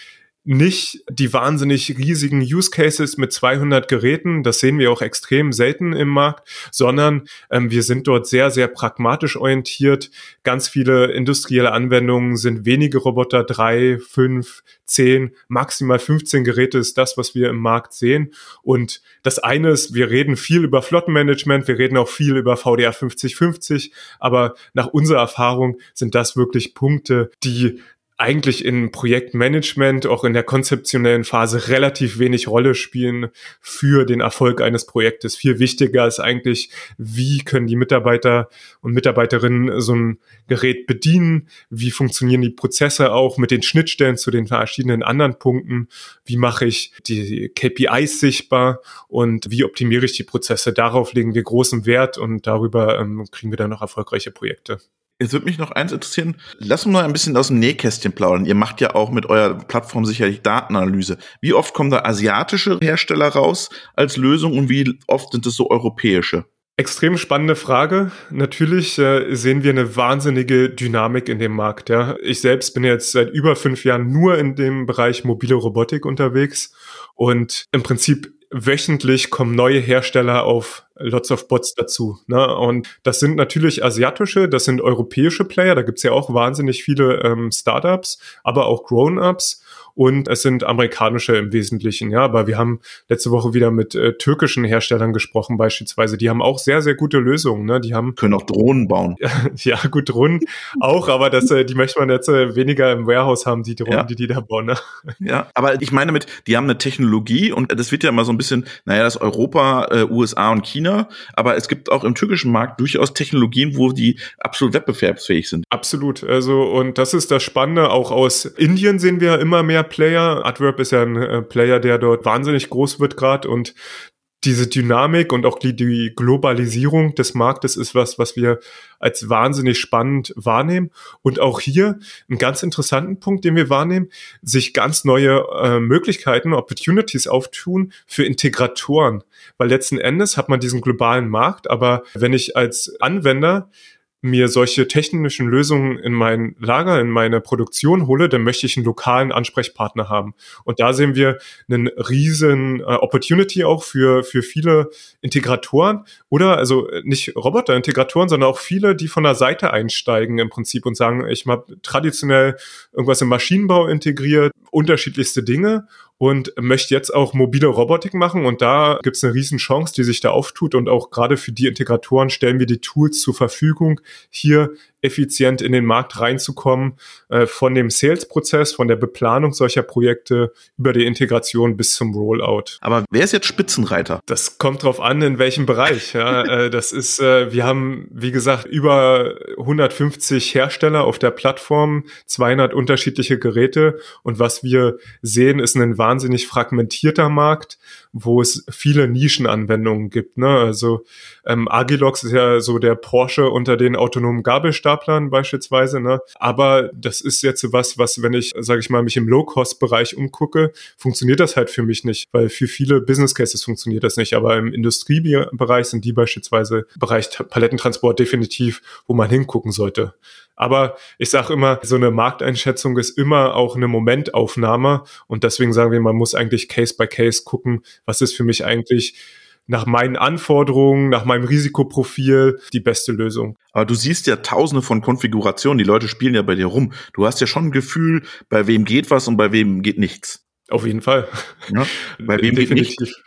nicht die wahnsinnig riesigen Use Cases mit 200 Geräten, das sehen wir auch extrem selten im Markt, sondern ähm, wir sind dort sehr, sehr pragmatisch orientiert. Ganz viele industrielle Anwendungen sind wenige Roboter, drei, fünf, zehn, maximal 15 Geräte ist das, was wir im Markt sehen. Und das eine ist, wir reden viel über Flottenmanagement, wir reden auch viel über VDA 5050, aber nach unserer Erfahrung sind das wirklich Punkte, die eigentlich in Projektmanagement, auch in der konzeptionellen Phase relativ wenig Rolle spielen für den Erfolg eines Projektes. Viel wichtiger ist eigentlich, wie können die Mitarbeiter und Mitarbeiterinnen so ein Gerät bedienen? Wie funktionieren die Prozesse auch mit den Schnittstellen zu den verschiedenen anderen Punkten? Wie mache ich die KPIs sichtbar und wie optimiere ich die Prozesse? Darauf legen wir großen Wert und darüber ähm, kriegen wir dann noch erfolgreiche Projekte. Jetzt würde mich noch eins interessieren. Lass uns mal ein bisschen aus dem Nähkästchen plaudern. Ihr macht ja auch mit eurer Plattform sicherlich Datenanalyse. Wie oft kommen da asiatische Hersteller raus als Lösung und wie oft sind es so europäische? Extrem spannende Frage. Natürlich äh, sehen wir eine wahnsinnige Dynamik in dem Markt. Ja. Ich selbst bin jetzt seit über fünf Jahren nur in dem Bereich mobile Robotik unterwegs und im Prinzip wöchentlich kommen neue Hersteller auf Lots of Bots dazu. Ne? Und das sind natürlich asiatische, das sind europäische Player, da gibt's ja auch wahnsinnig viele ähm, Startups, aber auch Grown-ups und es sind amerikanische im Wesentlichen, ja. Aber wir haben letzte Woche wieder mit äh, türkischen Herstellern gesprochen, beispielsweise. Die haben auch sehr, sehr gute Lösungen, ne? Die haben. Können auch Drohnen bauen. ja, gut, Drohnen auch, aber das, äh, die möchte man jetzt äh, weniger im Warehouse haben, die Drohnen, ja. die die da bauen, ne? Ja, aber ich meine mit, die haben eine Technologie und das wird ja immer so ein bisschen, naja, das Europa, äh, USA und China, aber es gibt auch im türkischen Markt durchaus Technologien, wo die absolut wettbewerbsfähig sind. Absolut. Also, und das ist das Spannende. Auch aus Indien sehen wir immer mehr Player. Adverb ist ja ein äh, Player, der dort wahnsinnig groß wird gerade und diese Dynamik und auch die, die, Globalisierung des Marktes ist was, was wir als wahnsinnig spannend wahrnehmen. Und auch hier einen ganz interessanten Punkt, den wir wahrnehmen, sich ganz neue äh, Möglichkeiten, Opportunities auftun für Integratoren. Weil letzten Endes hat man diesen globalen Markt, aber wenn ich als Anwender mir solche technischen Lösungen in mein Lager, in meine Produktion hole, dann möchte ich einen lokalen Ansprechpartner haben. Und da sehen wir einen riesen äh, Opportunity auch für, für viele Integratoren oder also nicht Roboter-Integratoren, sondern auch viele, die von der Seite einsteigen im Prinzip und sagen, ich habe traditionell irgendwas im Maschinenbau integriert, unterschiedlichste Dinge und möchte jetzt auch mobile Robotik machen und da gibt es eine riesen die sich da auftut und auch gerade für die Integratoren stellen wir die Tools zur Verfügung, hier effizient in den Markt reinzukommen, äh, von dem Sales-Prozess, von der Beplanung solcher Projekte über die Integration bis zum Rollout. Aber wer ist jetzt Spitzenreiter? Das kommt drauf an, in welchem Bereich. Ja, äh, das ist, äh, wir haben, wie gesagt, über 150 Hersteller auf der Plattform, 200 unterschiedliche Geräte und was wir sehen, ist ein wahnsinnig fragmentierter Markt, wo es viele Nischenanwendungen gibt. Ne? Also ähm, Agilox ist ja so der Porsche unter den autonomen Gabelstaplern beispielsweise. Ne? Aber das ist jetzt was, was, wenn ich, sage ich mal, mich im Low-Cost-Bereich umgucke, funktioniert das halt für mich nicht, weil für viele Business Cases funktioniert das nicht. Aber im Industriebereich sind die beispielsweise Bereich Palettentransport definitiv, wo man hingucken sollte. Aber ich sage immer, so eine Markteinschätzung ist immer auch eine Momentaufnahme und deswegen sagen wir, man muss eigentlich Case by Case gucken, was ist für mich eigentlich nach meinen Anforderungen, nach meinem Risikoprofil die beste Lösung. Aber du siehst ja tausende von Konfigurationen, die Leute spielen ja bei dir rum. Du hast ja schon ein Gefühl, bei wem geht was und bei wem geht nichts. Auf jeden Fall. Ja, bei wem Definitiv. geht nicht?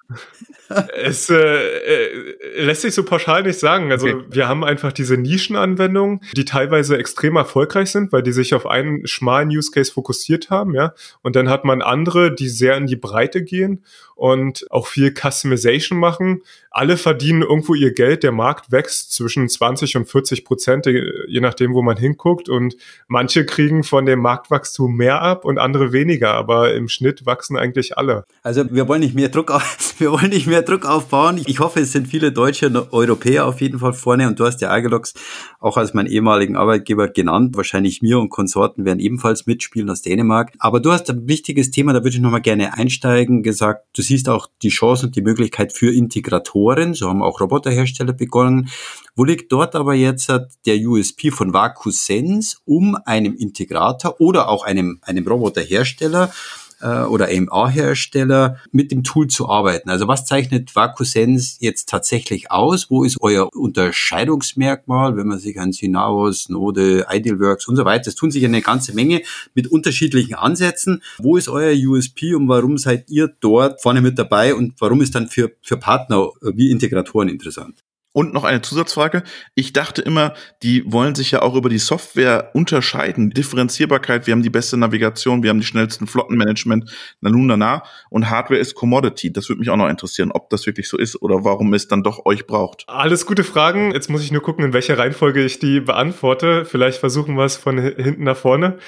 es äh, äh, lässt sich so pauschal nicht sagen. Also okay. wir haben einfach diese Nischenanwendungen, die teilweise extrem erfolgreich sind, weil die sich auf einen schmalen Use Case fokussiert haben, ja. Und dann hat man andere, die sehr in die Breite gehen und auch viel Customization machen. Alle verdienen irgendwo ihr Geld. Der Markt wächst zwischen 20 und 40 Prozent, je nachdem, wo man hinguckt. Und manche kriegen von dem Marktwachstum mehr ab und andere weniger. Aber im Schnitt wachsen eigentlich alle. Also wir wollen nicht mehr Druck, auf, wir wollen nicht mehr Druck aufbauen. Ich hoffe, es sind viele Deutsche und Europäer auf jeden Fall vorne. Und du hast ja Agelox auch als meinen ehemaligen Arbeitgeber genannt. Wahrscheinlich mir und Konsorten werden ebenfalls mitspielen aus Dänemark. Aber du hast ein wichtiges Thema, da würde ich nochmal gerne einsteigen, gesagt, du siehst auch die Chance und die Möglichkeit für Integratoren. So haben auch Roboterhersteller begonnen. Wo liegt dort aber jetzt der USP von VacuSense, um einem Integrator oder auch einem, einem Roboterhersteller äh, oder AMA-Hersteller mit dem Tool zu arbeiten. Also was zeichnet VacuSense jetzt tatsächlich aus? Wo ist euer Unterscheidungsmerkmal, wenn man sich an Synaos, Node, Idealworks und so weiter, es tun sich eine ganze Menge mit unterschiedlichen Ansätzen. Wo ist euer USP und warum seid ihr dort vorne mit dabei und warum ist dann für, für Partner wie Integratoren interessant? Und noch eine Zusatzfrage. Ich dachte immer, die wollen sich ja auch über die Software unterscheiden. Differenzierbarkeit, wir haben die beste Navigation, wir haben die schnellsten Flottenmanagement, na nun, na, na. Und Hardware ist Commodity. Das würde mich auch noch interessieren, ob das wirklich so ist oder warum es dann doch euch braucht. Alles gute Fragen. Jetzt muss ich nur gucken, in welcher Reihenfolge ich die beantworte. Vielleicht versuchen wir es von hinten nach vorne.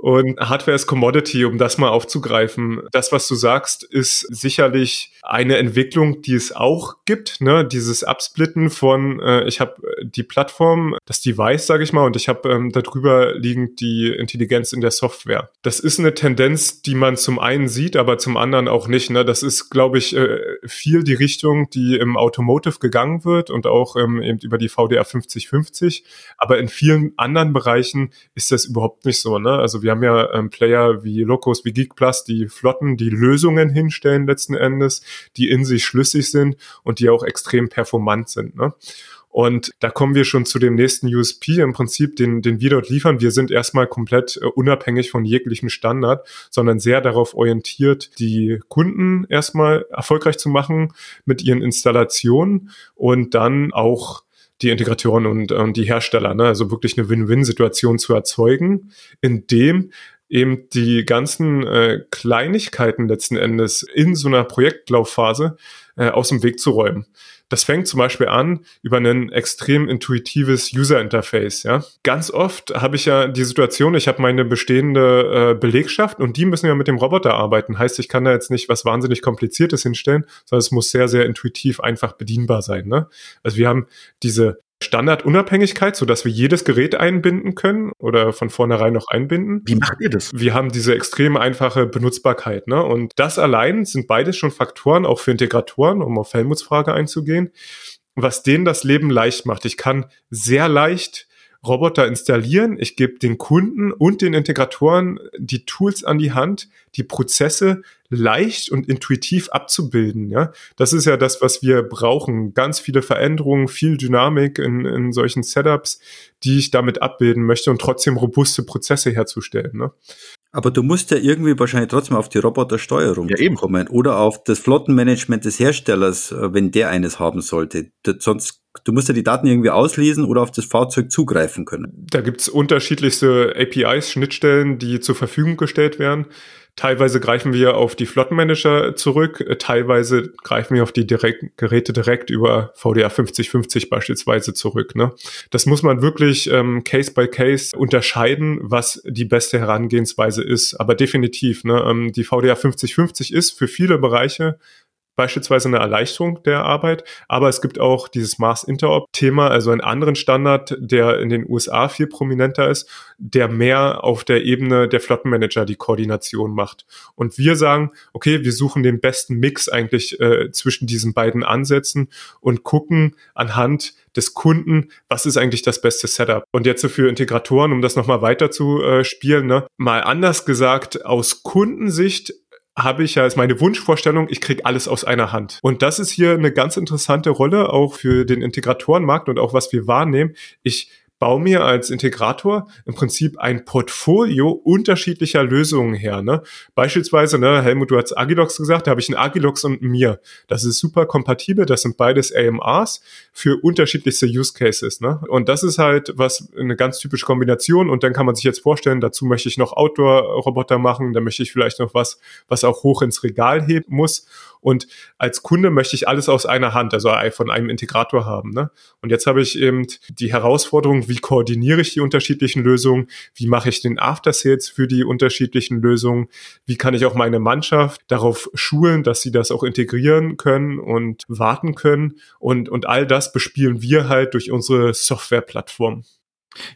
Und Hardware ist Commodity, um das mal aufzugreifen. Das, was du sagst, ist sicherlich eine Entwicklung, die es auch gibt. Ne? Dieses Absplitten von, äh, ich habe die Plattform, das Device, sage ich mal, und ich habe ähm, darüber liegend die Intelligenz in der Software. Das ist eine Tendenz, die man zum einen sieht, aber zum anderen auch nicht. Ne? Das ist, glaube ich, äh, viel die Richtung, die im Automotive gegangen wird und auch ähm, eben über die VDA 5050. Aber in vielen anderen Bereichen ist das überhaupt nicht so. Ne? Also wir wir haben ja ähm, Player wie Locos, wie Geekplus, die Flotten, die Lösungen hinstellen letzten Endes, die in sich schlüssig sind und die auch extrem performant sind. Ne? Und da kommen wir schon zu dem nächsten USP im Prinzip, den, den wir dort liefern. Wir sind erstmal komplett äh, unabhängig von jeglichem Standard, sondern sehr darauf orientiert, die Kunden erstmal erfolgreich zu machen mit ihren Installationen und dann auch die Integratoren und, und die Hersteller, ne? also wirklich eine Win-Win-Situation zu erzeugen, indem eben die ganzen äh, Kleinigkeiten letzten Endes in so einer Projektlaufphase äh, aus dem Weg zu räumen. Das fängt zum Beispiel an über ein extrem intuitives User Interface. Ja? Ganz oft habe ich ja die Situation, ich habe meine bestehende äh, Belegschaft und die müssen ja mit dem Roboter arbeiten. Heißt, ich kann da jetzt nicht was wahnsinnig Kompliziertes hinstellen, sondern es muss sehr, sehr intuitiv einfach bedienbar sein. Ne? Also wir haben diese Standardunabhängigkeit, so dass wir jedes Gerät einbinden können oder von vornherein noch einbinden. Wie macht ihr das? Wir haben diese extrem einfache Benutzbarkeit, ne? Und das allein sind beides schon Faktoren, auch für Integratoren, um auf Helmuts Frage einzugehen, was denen das Leben leicht macht. Ich kann sehr leicht Roboter installieren, ich gebe den Kunden und den Integratoren die Tools an die Hand, die Prozesse leicht und intuitiv abzubilden. Ja, das ist ja das, was wir brauchen. Ganz viele Veränderungen, viel Dynamik in, in solchen Setups, die ich damit abbilden möchte und trotzdem robuste Prozesse herzustellen. Ne? Aber du musst ja irgendwie wahrscheinlich trotzdem auf die Robotersteuerung ja, eben. kommen oder auf das Flottenmanagement des Herstellers, äh, wenn der eines haben sollte. Sonst, du musst ja die Daten irgendwie auslesen oder auf das Fahrzeug zugreifen können. Da gibt's unterschiedlichste APIs, Schnittstellen, die zur Verfügung gestellt werden. Teilweise greifen wir auf die Flottenmanager zurück, äh, teilweise greifen wir auf die direkt, Geräte direkt über VDA 5050 beispielsweise zurück. Ne? Das muss man wirklich ähm, Case by Case unterscheiden, was die beste Herangehensweise ist. Aber definitiv, ne, ähm, die VDA 5050 ist für viele Bereiche beispielsweise eine Erleichterung der Arbeit, aber es gibt auch dieses Mars Interop-Thema, also einen anderen Standard, der in den USA viel prominenter ist, der mehr auf der Ebene der Flottenmanager die Koordination macht. Und wir sagen, okay, wir suchen den besten Mix eigentlich äh, zwischen diesen beiden Ansätzen und gucken anhand des Kunden, was ist eigentlich das beste Setup? Und jetzt für Integratoren, um das nochmal weiter zu äh, spielen, ne? mal anders gesagt, aus Kundensicht habe ich ja als meine Wunschvorstellung, ich kriege alles aus einer Hand. Und das ist hier eine ganz interessante Rolle auch für den Integratorenmarkt und auch was wir wahrnehmen. Ich baue mir als Integrator im Prinzip ein Portfolio unterschiedlicher Lösungen her. Ne? Beispielsweise, ne, Helmut, du hast Agilox gesagt, da habe ich ein Agilox und mir. Das ist super kompatibel, das sind beides AMRs für unterschiedlichste Use Cases. Ne? Und das ist halt was eine ganz typische Kombination. Und dann kann man sich jetzt vorstellen, dazu möchte ich noch Outdoor-Roboter machen, da möchte ich vielleicht noch was, was auch hoch ins Regal heben muss. Und als Kunde möchte ich alles aus einer Hand, also von einem Integrator haben. Ne? Und jetzt habe ich eben die Herausforderung, wie koordiniere ich die unterschiedlichen Lösungen? Wie mache ich den After Sales für die unterschiedlichen Lösungen? Wie kann ich auch meine Mannschaft darauf schulen, dass sie das auch integrieren können und warten können? Und, und all das bespielen wir halt durch unsere Softwareplattform.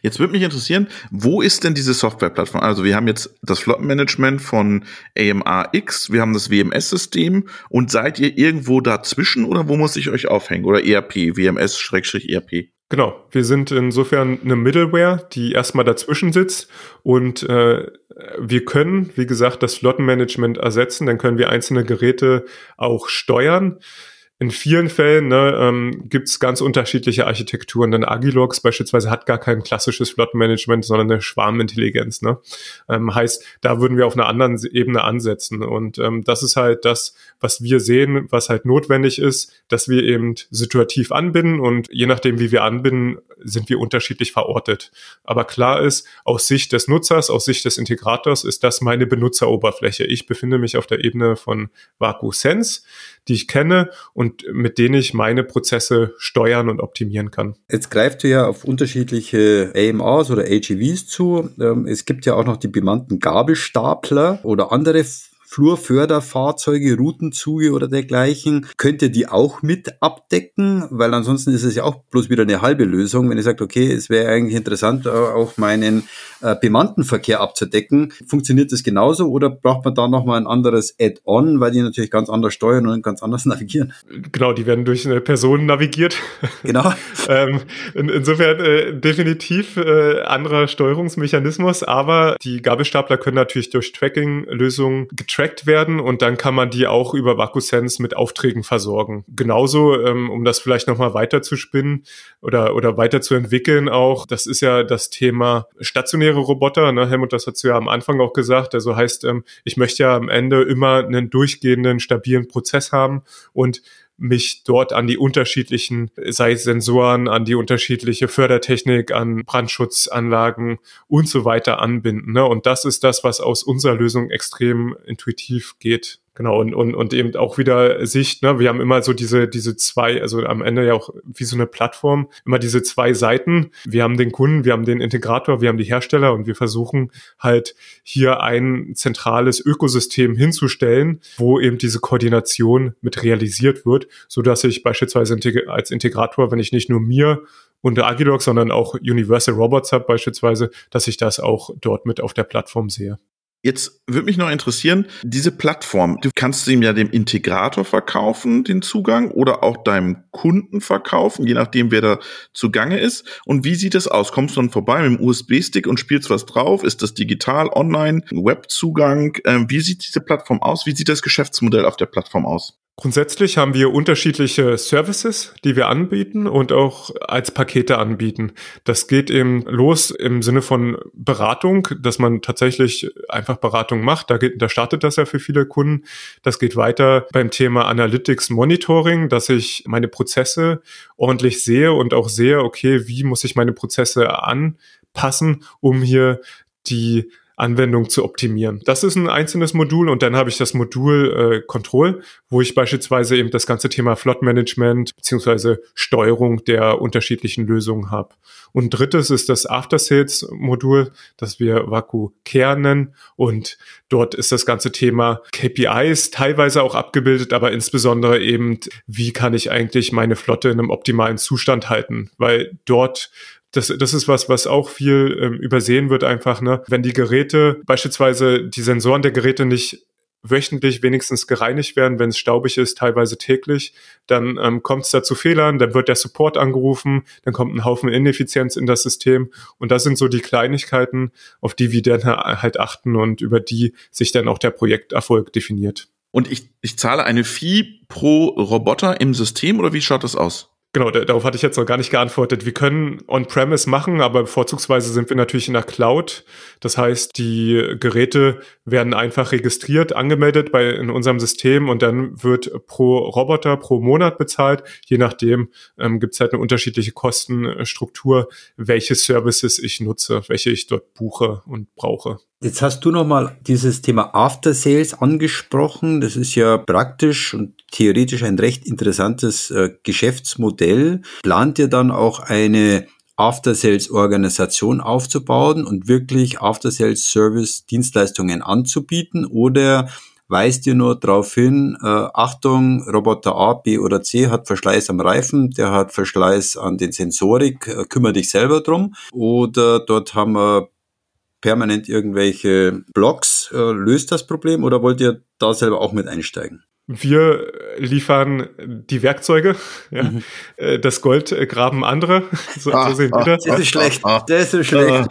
Jetzt würde mich interessieren, wo ist denn diese Softwareplattform? Also wir haben jetzt das Flottenmanagement von AMRX, wir haben das WMS-System und seid ihr irgendwo dazwischen oder wo muss ich euch aufhängen? Oder ERP, WMS-ERP? Genau, wir sind insofern eine Middleware, die erstmal dazwischen sitzt und äh, wir können, wie gesagt, das Flottenmanagement ersetzen, dann können wir einzelne Geräte auch steuern in vielen Fällen ne, ähm, gibt es ganz unterschiedliche Architekturen. Denn Agilox beispielsweise hat gar kein klassisches Flottenmanagement, sondern eine Schwarmintelligenz. Ne? Ähm, heißt, da würden wir auf einer anderen Ebene ansetzen. Und ähm, das ist halt das, was wir sehen, was halt notwendig ist, dass wir eben situativ anbinden und je nachdem, wie wir anbinden, sind wir unterschiedlich verortet. Aber klar ist, aus Sicht des Nutzers, aus Sicht des Integrators ist das meine Benutzeroberfläche. Ich befinde mich auf der Ebene von Vaku Sense die ich kenne und mit denen ich meine Prozesse steuern und optimieren kann. Jetzt greift du ja auf unterschiedliche AMRs oder AGVs zu. Ähm, es gibt ja auch noch die bemannten Gabelstapler oder andere Flurförderfahrzeuge, Routenzüge oder dergleichen, könnt ihr die auch mit abdecken? Weil ansonsten ist es ja auch bloß wieder eine halbe Lösung, wenn ihr sagt, okay, es wäre eigentlich interessant, äh, auch meinen äh, bemannten Verkehr abzudecken. Funktioniert das genauso oder braucht man da nochmal ein anderes Add-on, weil die natürlich ganz anders steuern und ganz anders navigieren? Genau, die werden durch eine Person navigiert. Genau. ähm, in, insofern äh, definitiv äh, anderer Steuerungsmechanismus, aber die Gabelstapler können natürlich durch Tracking-Lösungen getrackt getrackt werden und dann kann man die auch über VacuSense mit Aufträgen versorgen. Genauso, ähm, um das vielleicht nochmal weiter zu spinnen oder, oder weiter auch, das ist ja das Thema stationäre Roboter. Ne? Helmut, das hast du ja am Anfang auch gesagt. Also heißt, ähm, ich möchte ja am Ende immer einen durchgehenden, stabilen Prozess haben und mich dort an die unterschiedlichen, sei es Sensoren, an die unterschiedliche Fördertechnik, an Brandschutzanlagen und so weiter anbinden. Ne? Und das ist das, was aus unserer Lösung extrem intuitiv geht. Genau, und, und, und eben auch wieder Sicht, ne, wir haben immer so diese, diese zwei, also am Ende ja auch wie so eine Plattform, immer diese zwei Seiten. Wir haben den Kunden, wir haben den Integrator, wir haben die Hersteller und wir versuchen halt hier ein zentrales Ökosystem hinzustellen, wo eben diese Koordination mit realisiert wird, so dass ich beispielsweise als Integrator, wenn ich nicht nur mir und Agilog, sondern auch Universal Robots habe beispielsweise, dass ich das auch dort mit auf der Plattform sehe. Jetzt würde mich noch interessieren, diese Plattform, du kannst ihm ja dem Integrator verkaufen, den Zugang, oder auch deinem Kunden verkaufen, je nachdem, wer da zugange ist. Und wie sieht es aus? Kommst du dann vorbei mit dem USB-Stick und spielst was drauf? Ist das digital, online, Webzugang? Ähm, wie sieht diese Plattform aus? Wie sieht das Geschäftsmodell auf der Plattform aus? Grundsätzlich haben wir unterschiedliche Services, die wir anbieten und auch als Pakete anbieten. Das geht eben los im Sinne von Beratung, dass man tatsächlich einfach Beratung macht. Da, geht, da startet das ja für viele Kunden. Das geht weiter beim Thema Analytics Monitoring, dass ich meine Prozesse ordentlich sehe und auch sehe, okay, wie muss ich meine Prozesse anpassen, um hier die Anwendung zu optimieren. Das ist ein einzelnes Modul und dann habe ich das Modul äh, Control, wo ich beispielsweise eben das ganze Thema Flot Management beziehungsweise Steuerung der unterschiedlichen Lösungen habe. Und drittes ist das After Sales Modul, das wir Vaku Care nennen und dort ist das ganze Thema KPIs teilweise auch abgebildet, aber insbesondere eben, wie kann ich eigentlich meine Flotte in einem optimalen Zustand halten, weil dort das, das ist was, was auch viel ähm, übersehen wird einfach, ne? Wenn die Geräte, beispielsweise die Sensoren der Geräte nicht wöchentlich wenigstens gereinigt werden, wenn es staubig ist, teilweise täglich, dann ähm, kommt es da zu Fehlern, dann wird der Support angerufen, dann kommt ein Haufen Ineffizienz in das System und das sind so die Kleinigkeiten, auf die wir dann halt achten und über die sich dann auch der Projekterfolg definiert. Und ich, ich zahle eine Fee pro Roboter im System oder wie schaut das aus? Genau, darauf hatte ich jetzt noch gar nicht geantwortet. Wir können On-Premise machen, aber vorzugsweise sind wir natürlich in der Cloud. Das heißt, die Geräte werden einfach registriert, angemeldet bei, in unserem System und dann wird pro Roboter pro Monat bezahlt. Je nachdem ähm, gibt es halt eine unterschiedliche Kostenstruktur, welche Services ich nutze, welche ich dort buche und brauche. Jetzt hast du nochmal dieses Thema After Sales angesprochen. Das ist ja praktisch und theoretisch ein recht interessantes äh, Geschäftsmodell. Plant ihr dann auch eine After-Sales-Organisation aufzubauen und wirklich After-Sales-Service-Dienstleistungen anzubieten oder weist ihr nur darauf hin, äh, Achtung, Roboter A, B oder C hat Verschleiß am Reifen, der hat Verschleiß an den Sensorik, äh, kümmere dich selber drum. Oder dort haben wir permanent irgendwelche Blocks. Äh, löst das Problem oder wollt ihr da selber auch mit einsteigen? Wir liefern die Werkzeuge, ja. Mhm. Äh, das Gold graben andere. So, ah, so sehen wir das. Das ist schlecht. Das ist schlecht.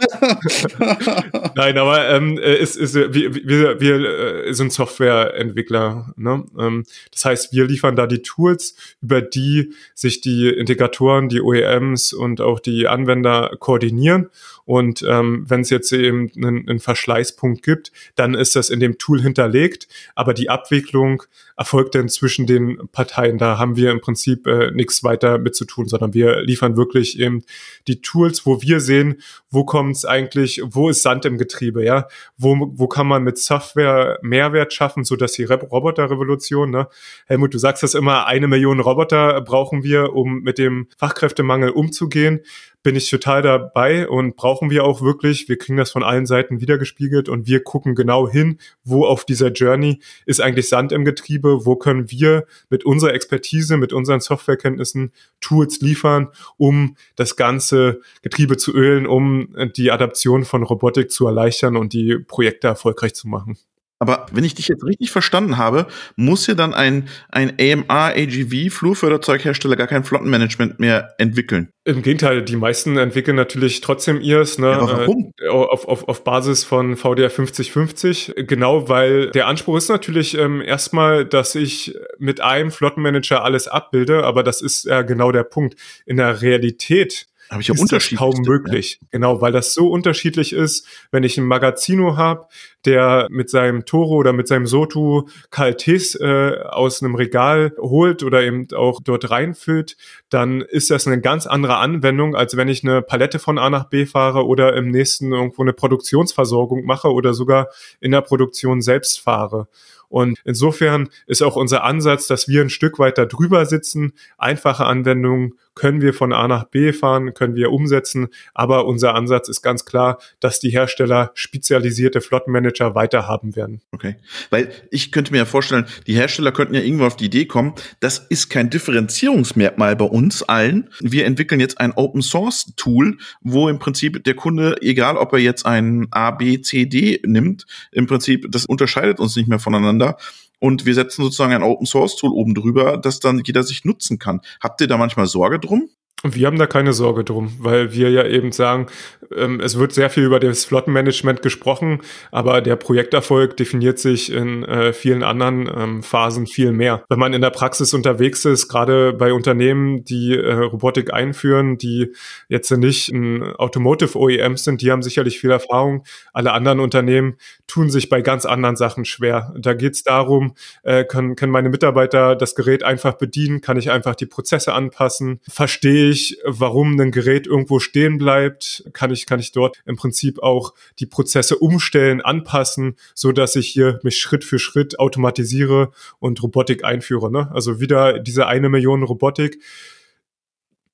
Nein, aber ähm, es ist, wir, wir, wir äh, sind Softwareentwickler. Ne? Ähm, das heißt, wir liefern da die Tools, über die sich die Integratoren, die OEMs und auch die Anwender koordinieren. Und ähm, wenn es jetzt eben einen, einen Verschleißpunkt gibt, dann ist das in dem Tool hinterlegt. Aber die Abwicklung erfolgt dann zwischen den Parteien. Da haben wir im Prinzip äh, nichts weiter mit zu tun, sondern wir liefern wirklich eben die Tools, wo wir sehen, wo kommt es eigentlich, wo ist Sand im Getriebe, ja? Wo, wo kann man mit Software Mehrwert schaffen, so dass die Roboterrevolution, ne? Helmut, du sagst das immer, eine Million Roboter brauchen wir, um mit dem Fachkräftemangel umzugehen bin ich total dabei und brauchen wir auch wirklich. Wir kriegen das von allen Seiten wiedergespiegelt und wir gucken genau hin, wo auf dieser Journey ist eigentlich Sand im Getriebe, wo können wir mit unserer Expertise, mit unseren Softwarekenntnissen Tools liefern, um das ganze Getriebe zu ölen, um die Adaption von Robotik zu erleichtern und die Projekte erfolgreich zu machen. Aber wenn ich dich jetzt richtig verstanden habe, muss ja dann ein, ein AMR, AGV, Flurförderzeughersteller gar kein Flottenmanagement mehr entwickeln. Im Gegenteil, die meisten entwickeln natürlich trotzdem ihrs, ne, ja, warum? Äh, auf, auf, auf Basis von VDR 5050. Genau, weil der Anspruch ist natürlich ähm, erstmal, dass ich mit einem Flottenmanager alles abbilde, aber das ist ja genau der Punkt. In der Realität habe ich ja unterschiedlich. kaum möglich. Ja. Genau, weil das so unterschiedlich ist. Wenn ich ein Magazino habe, der mit seinem Toro oder mit seinem Sotu Kaltes äh, aus einem Regal holt oder eben auch dort reinfüllt, dann ist das eine ganz andere Anwendung, als wenn ich eine Palette von A nach B fahre oder im nächsten irgendwo eine Produktionsversorgung mache oder sogar in der Produktion selbst fahre. Und insofern ist auch unser Ansatz, dass wir ein Stück weiter drüber sitzen, einfache Anwendungen können wir von A nach B fahren, können wir umsetzen, aber unser Ansatz ist ganz klar, dass die Hersteller spezialisierte Flottenmanager weiterhaben werden. Okay, weil ich könnte mir ja vorstellen, die Hersteller könnten ja irgendwo auf die Idee kommen, das ist kein Differenzierungsmerkmal bei uns allen. Wir entwickeln jetzt ein Open Source Tool, wo im Prinzip der Kunde, egal ob er jetzt ein A, B, C, D nimmt, im Prinzip, das unterscheidet uns nicht mehr voneinander und wir setzen sozusagen ein Open Source Tool oben drüber, das dann jeder sich nutzen kann. Habt ihr da manchmal Sorge drum? Wir haben da keine Sorge drum, weil wir ja eben sagen, ähm, es wird sehr viel über das Flottenmanagement gesprochen, aber der Projekterfolg definiert sich in äh, vielen anderen ähm, Phasen viel mehr. Wenn man in der Praxis unterwegs ist, gerade bei Unternehmen, die äh, Robotik einführen, die jetzt nicht Automotive OEMs sind, die haben sicherlich viel Erfahrung. Alle anderen Unternehmen tun sich bei ganz anderen Sachen schwer. Da geht es darum, äh, können, können meine Mitarbeiter das Gerät einfach bedienen? Kann ich einfach die Prozesse anpassen? Verstehe ich, warum ein Gerät irgendwo stehen bleibt? Kann ich, kann ich dort im Prinzip auch die Prozesse umstellen, anpassen, so dass ich hier mich Schritt für Schritt automatisiere und Robotik einführe. Ne? Also wieder diese eine Million Robotik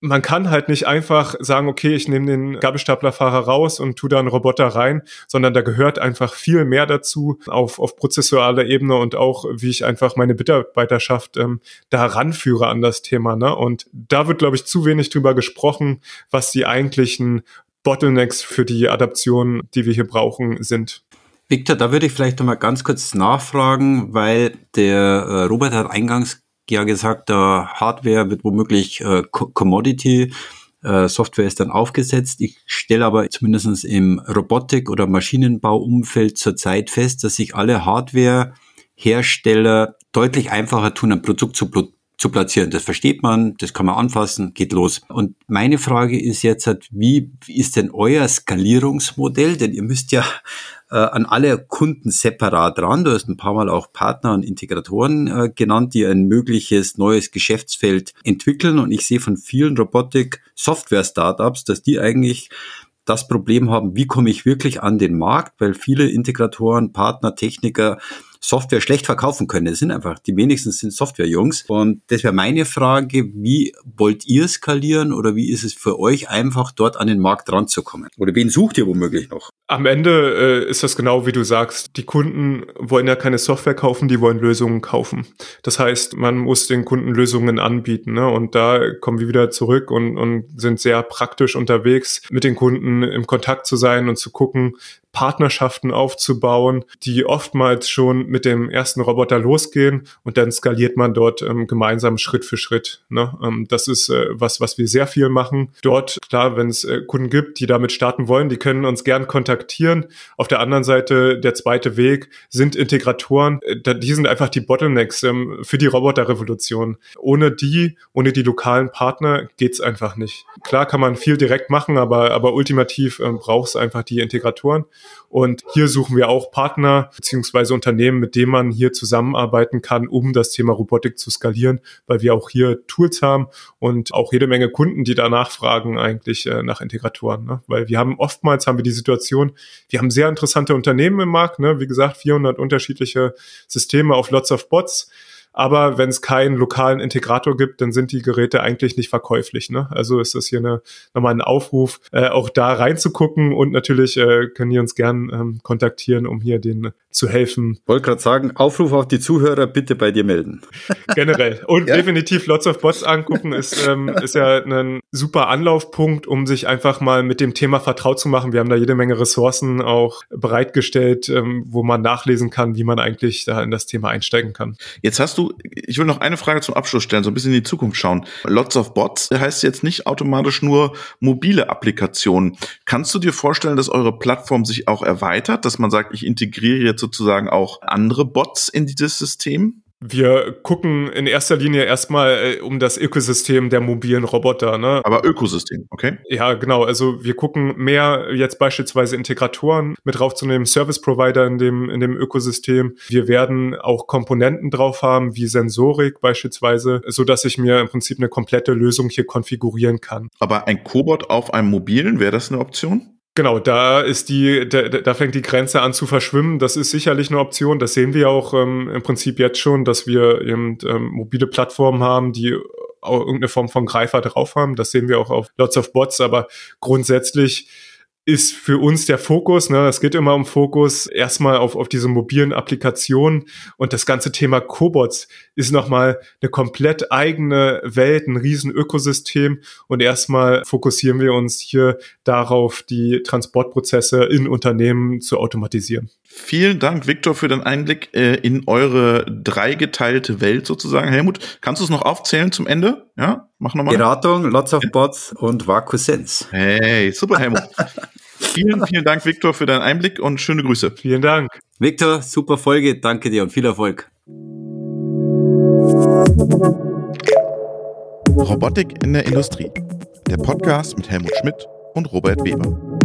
man kann halt nicht einfach sagen, okay, ich nehme den Gabelstaplerfahrer raus und tu da einen Roboter rein, sondern da gehört einfach viel mehr dazu auf, auf prozessualer Ebene und auch, wie ich einfach meine Mitarbeiterschaft ähm, da ranführe an das Thema. Ne? Und da wird, glaube ich, zu wenig drüber gesprochen, was die eigentlichen Bottlenecks für die Adaption, die wir hier brauchen, sind. Victor, da würde ich vielleicht noch mal ganz kurz nachfragen, weil der äh, Robert hat eingangs ja gesagt, Hardware wird womöglich äh, Commodity, äh, Software ist dann aufgesetzt. Ich stelle aber zumindest im Robotik- oder Maschinenbauumfeld zurzeit fest, dass sich alle Hardware-Hersteller deutlich einfacher tun, ein Produkt zu, zu platzieren. Das versteht man, das kann man anfassen, geht los. Und meine Frage ist jetzt, wie ist denn euer Skalierungsmodell? Denn ihr müsst ja äh, an alle Kunden separat ran. Du hast ein paar Mal auch Partner und Integratoren äh, genannt, die ein mögliches neues Geschäftsfeld entwickeln. Und ich sehe von vielen Robotik-Software-Startups, dass die eigentlich das Problem haben, wie komme ich wirklich an den Markt, weil viele Integratoren, Partner, Techniker Software schlecht verkaufen können. Es sind einfach, die wenigsten sind Software-Jungs. Und das wäre meine Frage, wie wollt ihr skalieren oder wie ist es für euch einfach, dort an den Markt ranzukommen? Oder wen sucht ihr womöglich noch? Am Ende äh, ist das genau wie du sagst. Die Kunden wollen ja keine Software kaufen, die wollen Lösungen kaufen. Das heißt, man muss den Kunden Lösungen anbieten. Ne? Und da kommen wir wieder zurück und, und sind sehr praktisch unterwegs, mit den Kunden im Kontakt zu sein und zu gucken, Partnerschaften aufzubauen, die oftmals schon mit dem ersten Roboter losgehen und dann skaliert man dort ähm, gemeinsam Schritt für Schritt. Ne? Ähm, das ist äh, was, was wir sehr viel machen. Dort, klar, wenn es äh, Kunden gibt, die damit starten wollen, die können uns gern kontaktieren. Auf der anderen Seite, der zweite Weg sind Integratoren. Äh, die sind einfach die Bottlenecks ähm, für die Roboterrevolution. Ohne die, ohne die lokalen Partner geht's einfach nicht. Klar kann man viel direkt machen, aber, aber ultimativ ähm, braucht es einfach die Integratoren. Und hier suchen wir auch Partner beziehungsweise Unternehmen, mit denen man hier zusammenarbeiten kann, um das Thema Robotik zu skalieren, weil wir auch hier Tools haben und auch jede Menge Kunden, die danach fragen eigentlich äh, nach Integratoren. Ne? Weil wir haben oftmals haben wir die Situation, wir haben sehr interessante Unternehmen im Markt, ne? wie gesagt 400 unterschiedliche Systeme auf lots of bots. Aber wenn es keinen lokalen Integrator gibt, dann sind die Geräte eigentlich nicht verkäuflich. Ne? Also ist das hier eine, nochmal ein Aufruf, äh, auch da reinzugucken und natürlich äh, können die uns gern ähm, kontaktieren, um hier den zu helfen. Wollte gerade sagen, Aufruf auf die Zuhörer, bitte bei dir melden. Generell. Und ja. definitiv Lots of Bots angucken ist, ähm, ist ja ein super Anlaufpunkt, um sich einfach mal mit dem Thema vertraut zu machen. Wir haben da jede Menge Ressourcen auch bereitgestellt, ähm, wo man nachlesen kann, wie man eigentlich da in das Thema einsteigen kann. Jetzt hast du, ich will noch eine Frage zum Abschluss stellen, so ein bisschen in die Zukunft schauen. Lots of Bots heißt jetzt nicht automatisch nur mobile Applikationen. Kannst du dir vorstellen, dass eure Plattform sich auch erweitert, dass man sagt, ich integriere jetzt sozusagen auch andere Bots in dieses System? Wir gucken in erster Linie erstmal äh, um das Ökosystem der mobilen Roboter. Ne? Aber Ökosystem, okay? Ja, genau. Also wir gucken mehr jetzt beispielsweise Integratoren mit draufzunehmen, Service Provider in dem, in dem Ökosystem. Wir werden auch Komponenten drauf haben, wie Sensorik beispielsweise, so dass ich mir im Prinzip eine komplette Lösung hier konfigurieren kann. Aber ein Cobot auf einem mobilen, wäre das eine Option? Genau, da ist die, da, da fängt die Grenze an zu verschwimmen. Das ist sicherlich eine Option. Das sehen wir auch ähm, im Prinzip jetzt schon, dass wir eben ähm, mobile Plattformen haben, die irgendeine Form von Greifer drauf haben. Das sehen wir auch auf Lots of Bots, aber grundsätzlich ist für uns der Fokus, ne, es geht immer um Fokus, erstmal auf, auf diese mobilen Applikationen. Und das ganze Thema Cobots ist nochmal eine komplett eigene Welt, ein riesen Ökosystem und erstmal fokussieren wir uns hier darauf, die Transportprozesse in Unternehmen zu automatisieren. Vielen Dank, Viktor, für den Einblick äh, in eure dreigeteilte Welt sozusagen. Helmut, kannst du es noch aufzählen zum Ende? Ja, mach nochmal. Beratung, Lots of Bots und Vakusense. Hey, super, Helmut. vielen, vielen Dank, Viktor, für deinen Einblick und schöne Grüße. Vielen Dank. Viktor, super Folge. Danke dir und viel Erfolg. Robotik in der Industrie. Der Podcast mit Helmut Schmidt und Robert Weber.